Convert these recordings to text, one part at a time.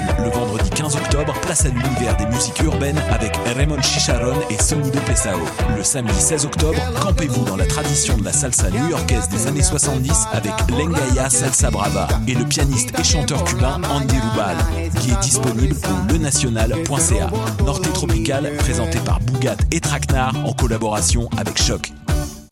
le vendredi 15 octobre, place à l'univers des musiques urbaines avec Raymond Chicharon et Sonido Pesao. Le samedi 16 octobre, campez-vous dans la tradition de la salsa new-yorkaise des années 70 avec Lengaya Salsa Brava et le pianiste et chanteur cubain Andy Rubal, qui est disponible au lenational.ca. Norte Tropical, présenté par Bougat et Traquenard en collaboration avec Choc.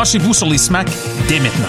Branchez-vous sur les SMAC dès maintenant.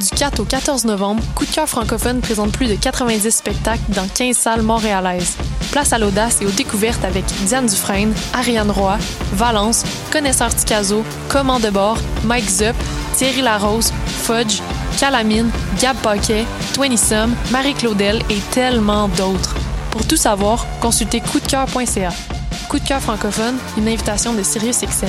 Du 4 au 14 novembre, Coup de cœur francophone présente plus de 90 spectacles dans 15 salles montréalaises. Place à l'audace et aux découvertes avec Diane Dufresne, Ariane Roy, Valence, Connaisseur Ticazo, Command de bord, Mike Zup, Thierry Larose, Fudge, Calamine, Gab Paquet, Twenty Sum, Marie Claudel et tellement d'autres. Pour tout savoir, consultez coupdecoeur.ca. Coup de cœur francophone, une invitation de Sirius XM.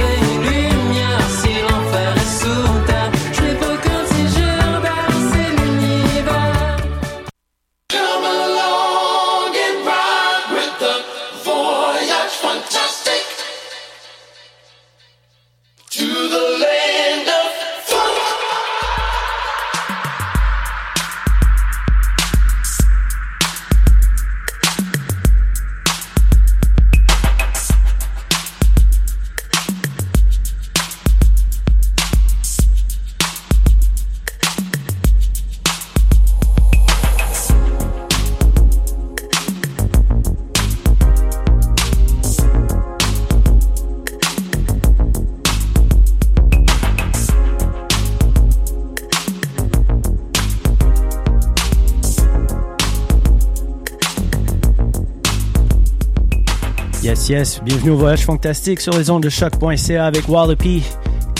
Yes, bienvenue au Voyage Fantastique sur les ondes de choq.ca avec Wallopy,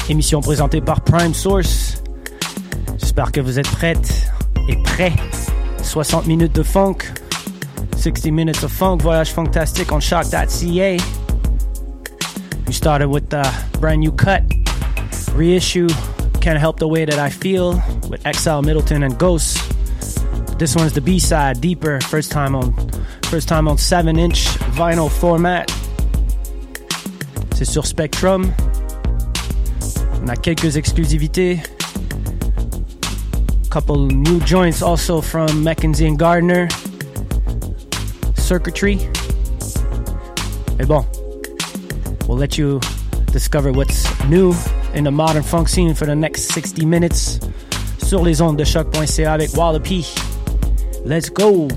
émission présentée par Prime Source. J'espère que vous êtes prêtes et prêts. 60 minutes de funk, 60 minutes of funk, Voyage Fantastique on choq.ca. We started with a brand new cut, reissue, Can't Help the Way That I Feel with Exile Middleton and Ghost. This one's the B-side, Deeper, first time on first time on 7-inch vinyl format. C'est sur Spectrum. On a quelques exclusivités. Couple new joints also from Mackenzie and Gardner. Circuitry. Mais bon, we'll let you discover what's new in the modern funk scene for the next 60 minutes sur les ondes de choq.ca avec Wallopy. Let's go!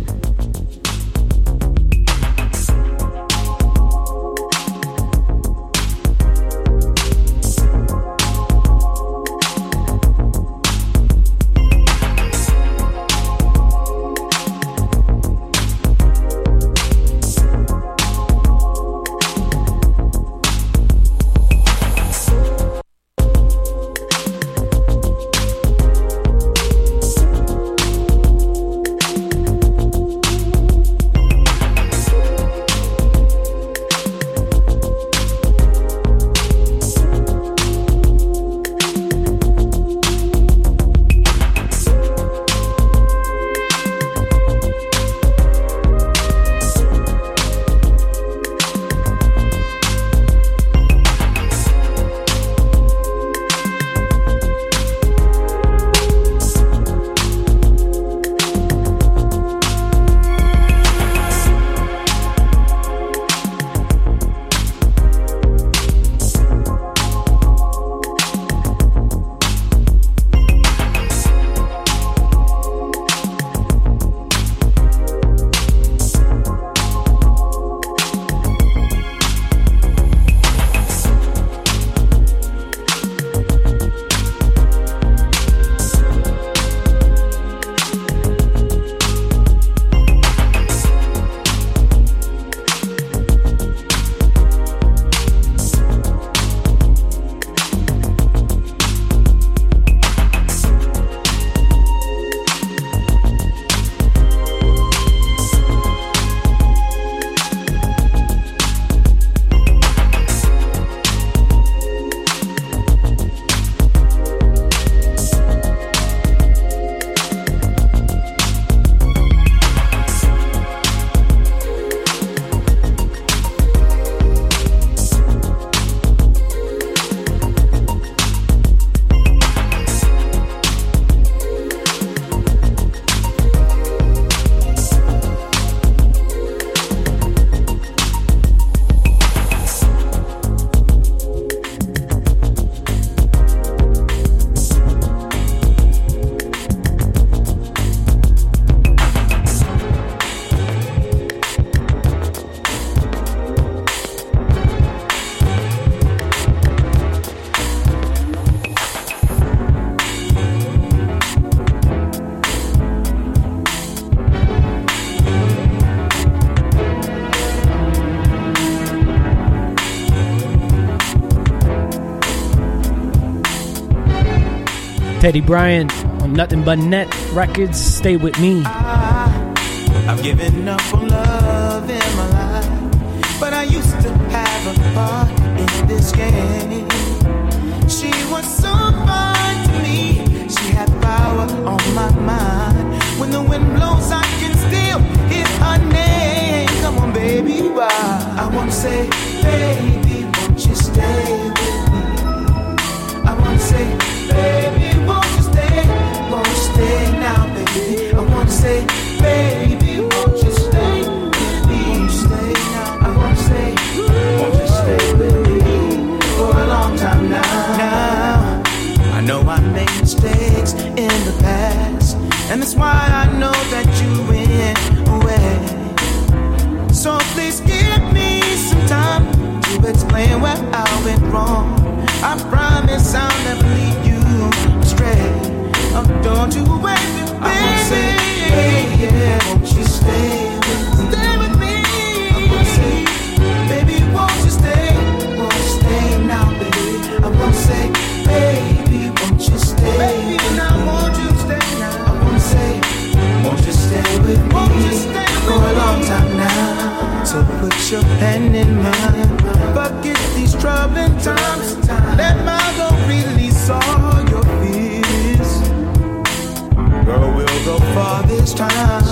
Petty Bryant on Nothing But Net Records. Stay with me. I've given up on love in my life, but I used to have a part in this game. She was so fine to me, she had power on my mind. When the wind blows, I can still hear her name. Come on, baby, why? I wanna say, baby, that's why I know that you went away. So please give me some time to explain where I went wrong. I promise I'll never lead you astray. Oh, don't you wait, baby. I won't say, baby, won't you stay your hand in mine. Forget these troubling times. Let my go release all your fears. Girl, we'll go far this time.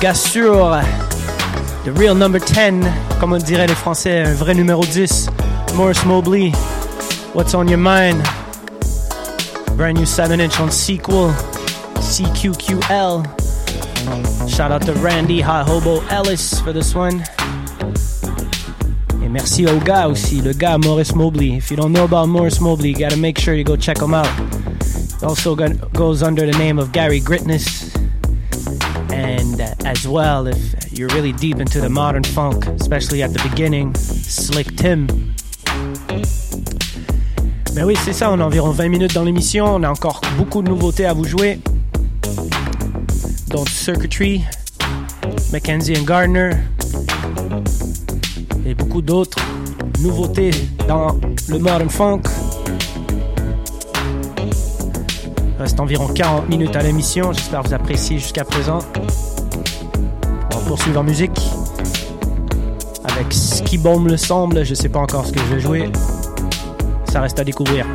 Gars sûr, euh, The Real Number 10, comme on dirait les Français, un vrai numéro 10. Morris Mobley, What's on Your Mind? Brand new 7 inch on Sequel, CQQL. Shout out to Randy Hot Hobo Ellis for this one. Et merci au gars aussi, le gars Morris Mobley. If you don't know about Morris Mobley, you gotta make sure you go check him out. He also goes under the name of Gary Gritness. As well, if you're really deep into the modern funk, especially at the beginning, Slick Tim. Mais oui, c'est ça, on a environ 20 minutes dans l'émission, on a encore beaucoup de nouveautés à vous jouer. Donc Circuitry, Mackenzie Gardner, et beaucoup d'autres nouveautés dans le modern funk. Reste environ 40 minutes à l'émission. J'espère que vous appréciez jusqu'à présent. Poursuivre en musique avec Ski Bomb le semble. Je sais pas encore ce que je vais jouer. Ça reste à découvrir.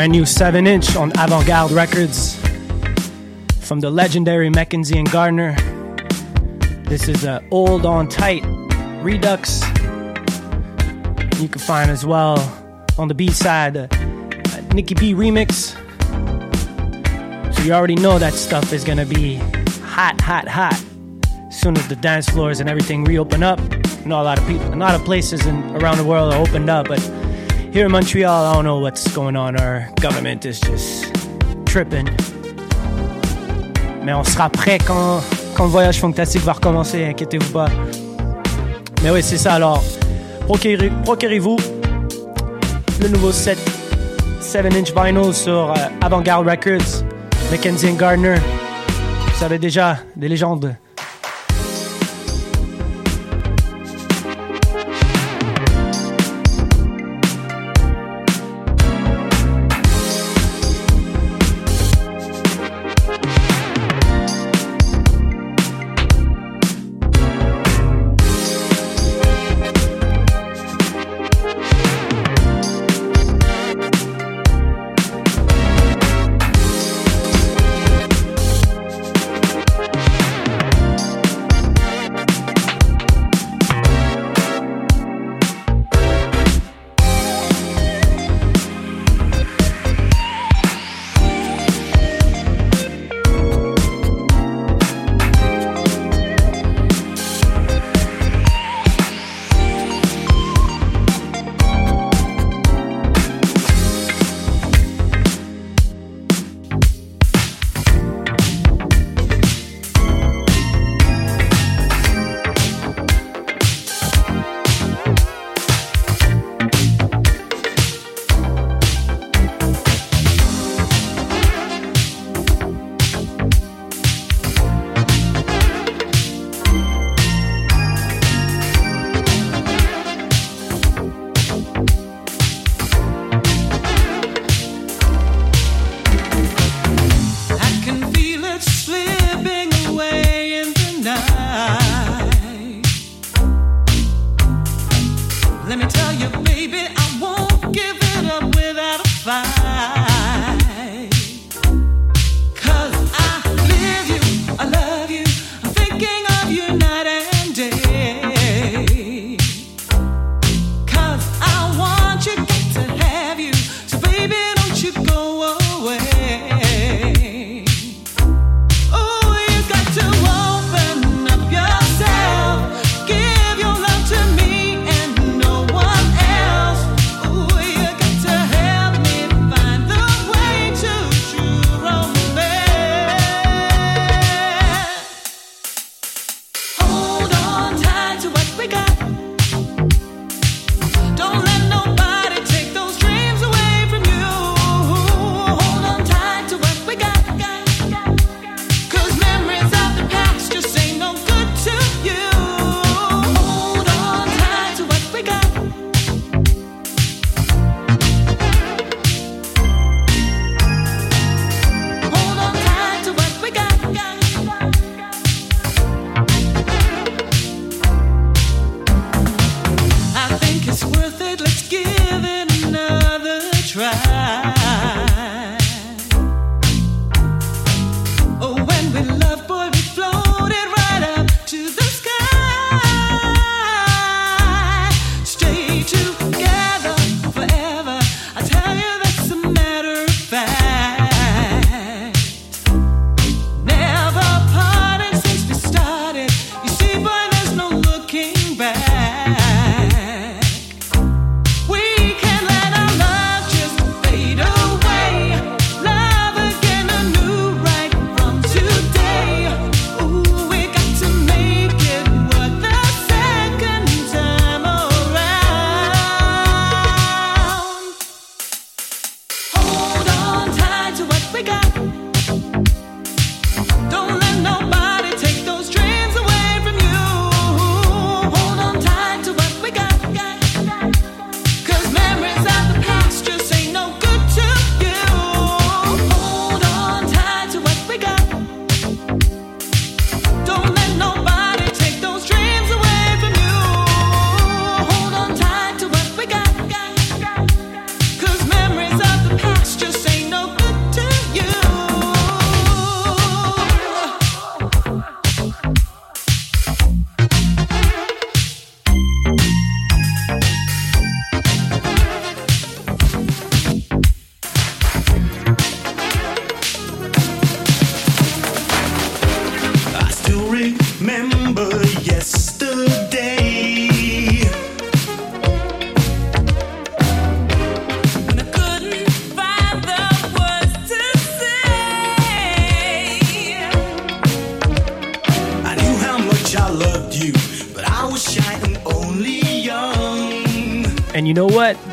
Brand new 7 inch on Avant Garde Records from the legendary Mackenzie and Gardner. This is a Old on Tight Redux. You can find as well on the B side a uh, Nikki B remix. So you already know that stuff is gonna be hot, hot, hot. As soon as the dance floors and everything reopen up, I know a lot of people, a lot of places in, around the world are opened up, but here in Montreal, I don't know what's going on. Our government is just tripping. Mais on sera prêt quand, le voyage fantastique va recommencer, inquiétez-vous pas. Mais oui, c'est ça alors. Procurez-vous le nouveau set 7-inch vinyl sur euh, Avant-Garde Records, Mackenzie Gardner. Vous savez déjà, des légendes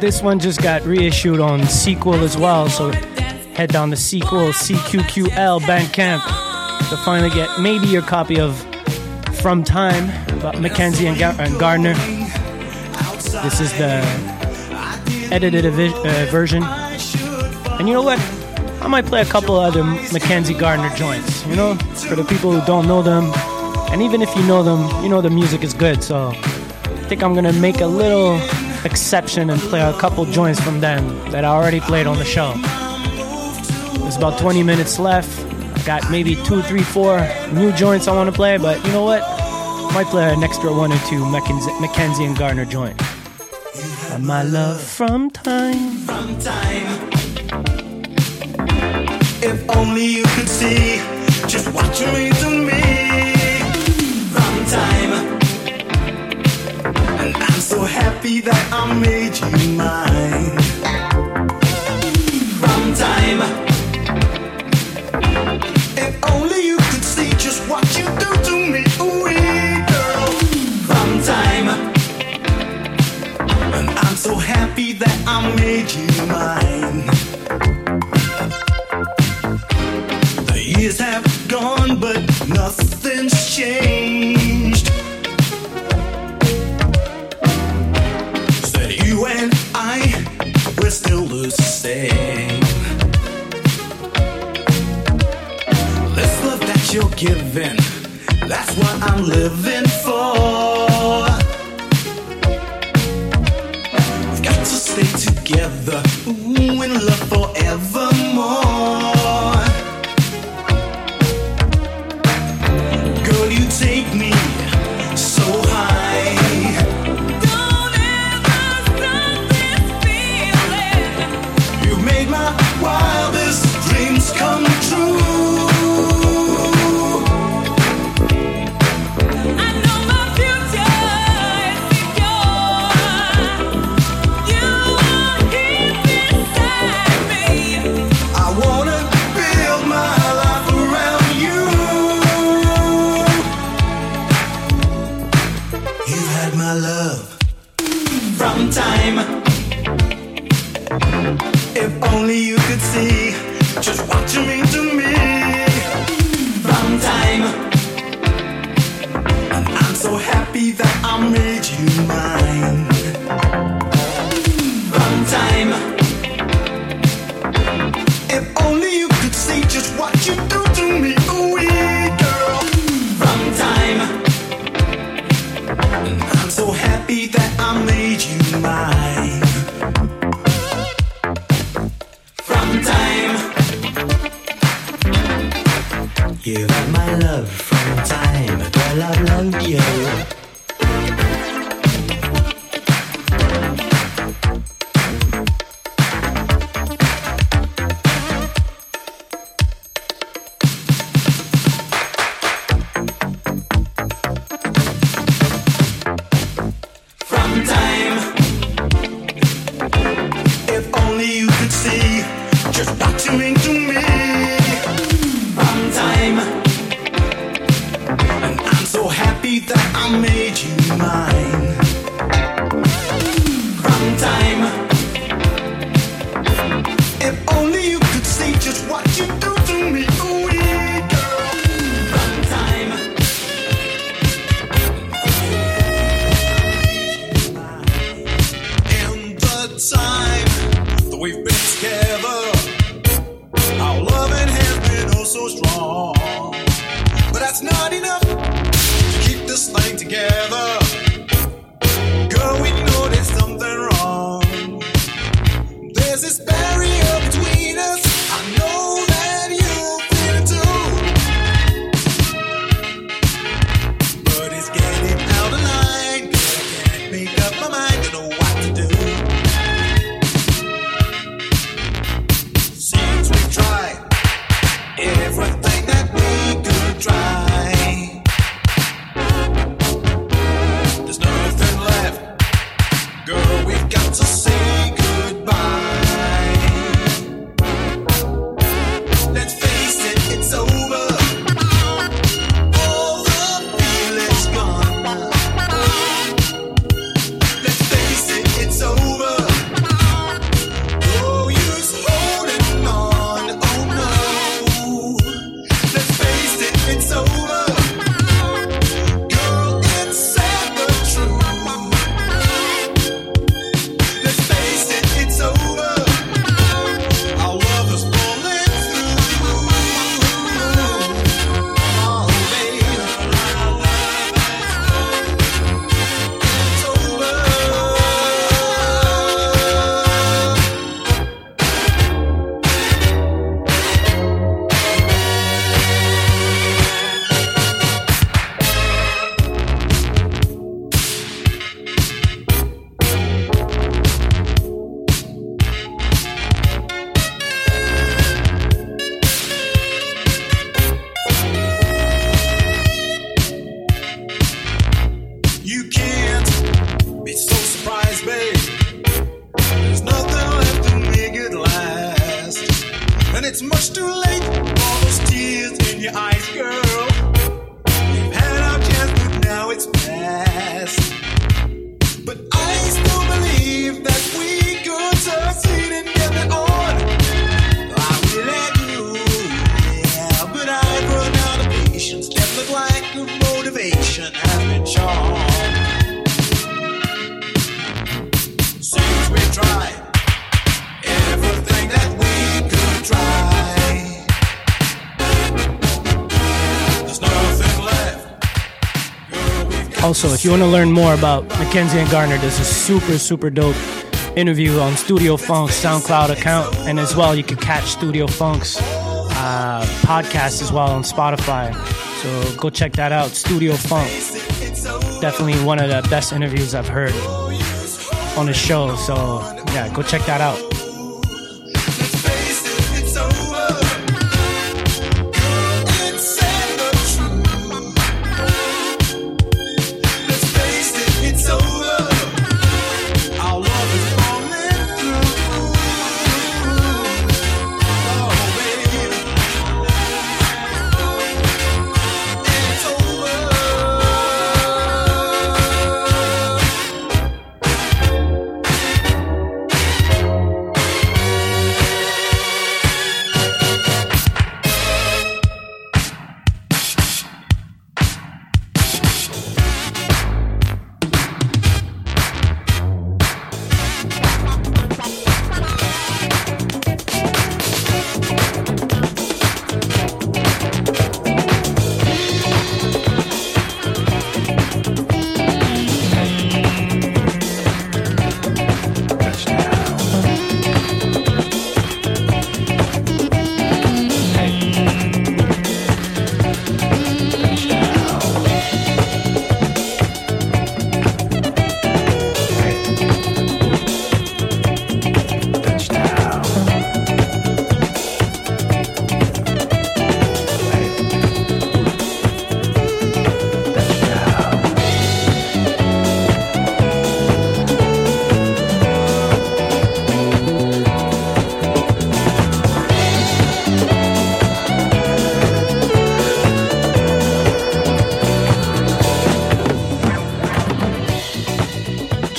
This one just got reissued on Sequel as well, so head down to Sequel, CQQL Bandcamp to finally get maybe your copy of From Time about Mackenzie and Gardner. This is the edited uh, version. And you know what? I might play a couple other Mackenzie Gardner joints, you know, for the people who don't know them. And even if you know them, you know the music is good, so I think I'm gonna make a little exception and play a couple joints from them that I already played on the show. There's about 20 minutes left. I got maybe two, three, four new joints I want to play, but you know what? Might play an extra one or two Mackenzie, Mackenzie and Gardner joint. And my love from time. From time. If only you could see just what you mean to me. So happy that I made you mine. From time. If only you could see just what you do to me, ooh, girl. From time. And I'm so happy that I made you mine. The years have gone, but nothing's changed. Giving, that's what I'm living for. That's not enough to keep this thing together. It's much too late. Also, if you want to learn more about Mackenzie and Gardner, there's a super, super dope interview on Studio Funk's SoundCloud account. And as well, you can catch Studio Funk's uh, podcast as well on Spotify. So go check that out. Studio Funk. Definitely one of the best interviews I've heard on the show. So yeah, go check that out.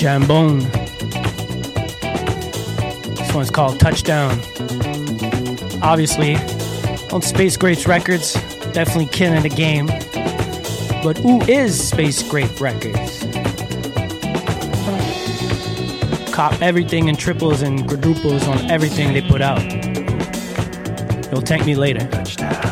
Jambone. This one's called Touchdown. Obviously, on Space Grapes Records, definitely killing the game. But who is Space Grape Records? Cop everything in triples and quadruples on everything they put out. It'll thank me later. have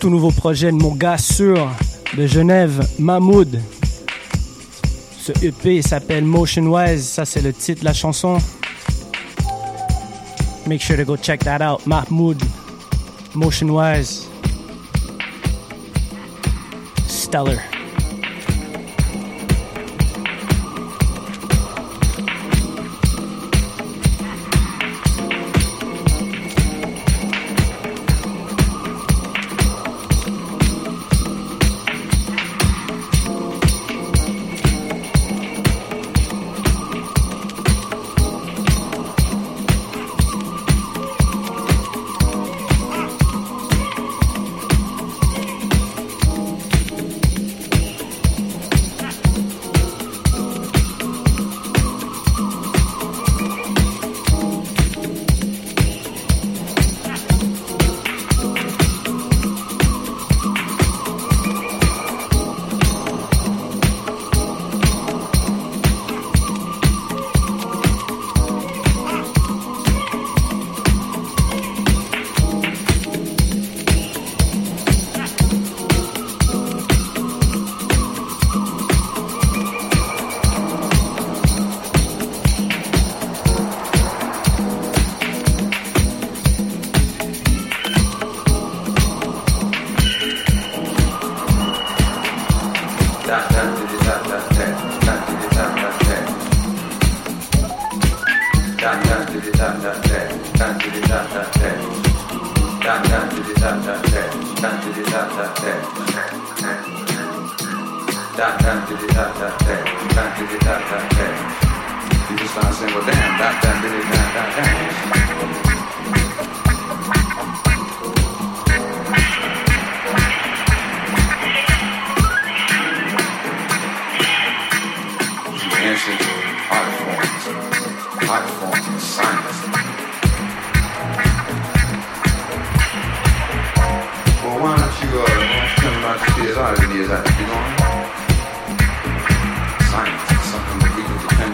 Tout nouveau projet de mon gars sûr de Genève, Mahmoud. Ce EP s'appelle Motion Wise, ça c'est le titre de la chanson. Make sure to go check that out. Mahmoud, Motion Wise. Stellar. that damn did it that that that that did it that that that you just start saying well damn that that did it that that that Well, why don't you, uh, why about to you come and see us out of the near you know?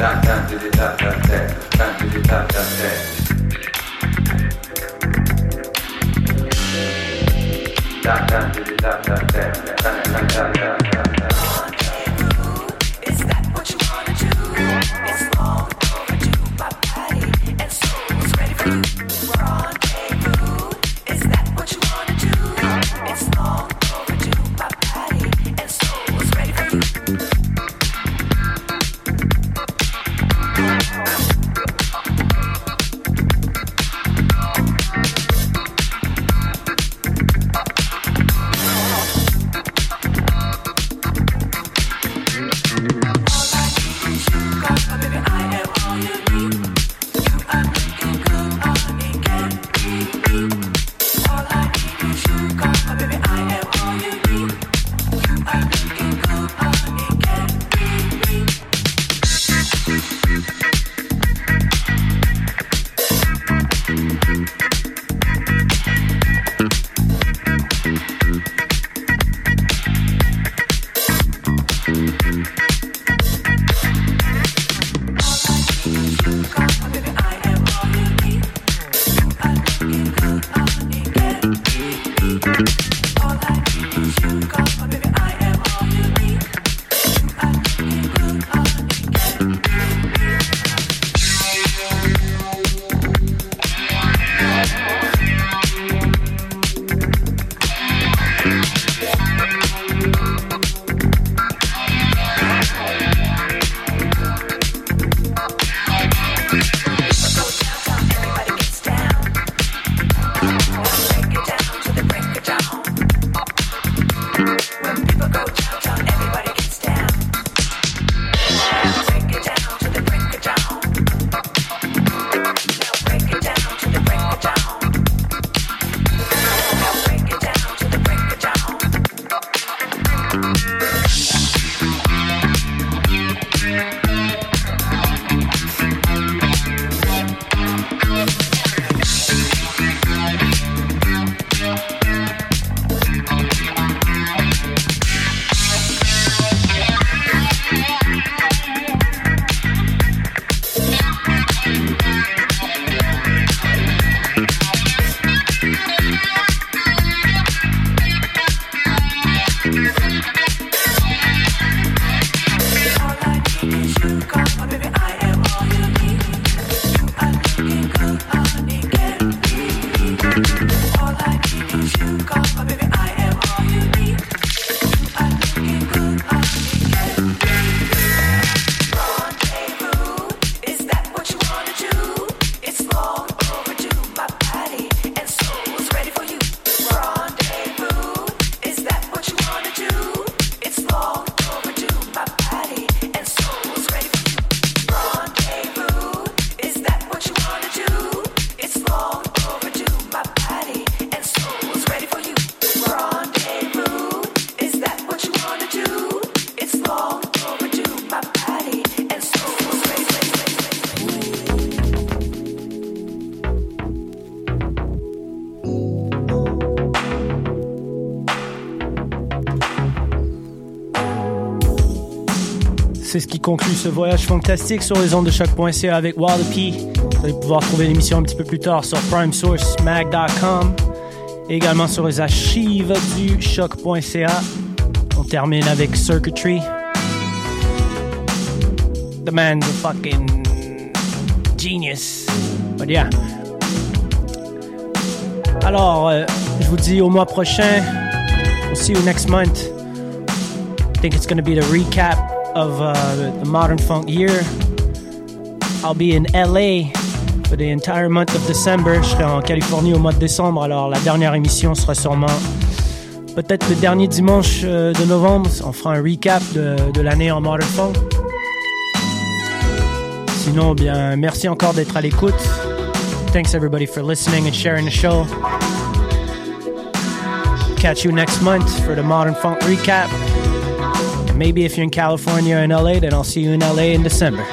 tanti di tanti a te, tanti di tanti a te. Tanti di tanti a te, tanti di tanti a te. Qui conclut ce voyage fantastique sur les ondes de choc.ca avec Wallopy. Vous allez pouvoir trouver l'émission un petit peu plus tard sur primesourcemag.com et également sur les archives du choc.ca. On termine avec Circuitry. The man's a fucking genius. But yeah. Alors, euh, je vous dis au mois prochain. We'll see you next month. I think it's going to be the recap of uh, the modern funk year. I'll be in LA for the entire month of December. Je serai en Californie au mois de décembre, alors la dernière émission sera sûrement peut-être le dernier dimanche euh, de novembre. On fera un recap de, l'année en modern funk. Sinon, bien, merci encore d'être à l'écoute. Thanks everybody for listening and sharing the show. Catch you next month for the Modern Funk recap. Maybe if you're in California or in LA, then I'll see you in LA in December.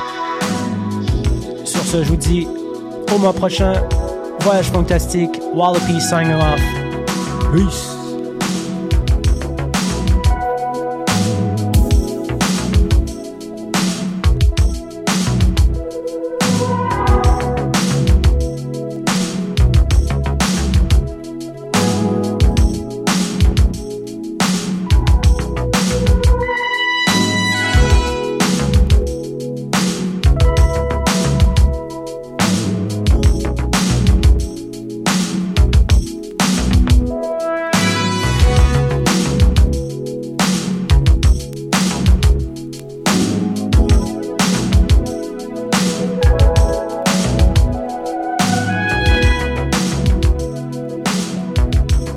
Sur ce, je vous dis au mois prochain. Voyage fantastique. Wallopy signing off. Peace.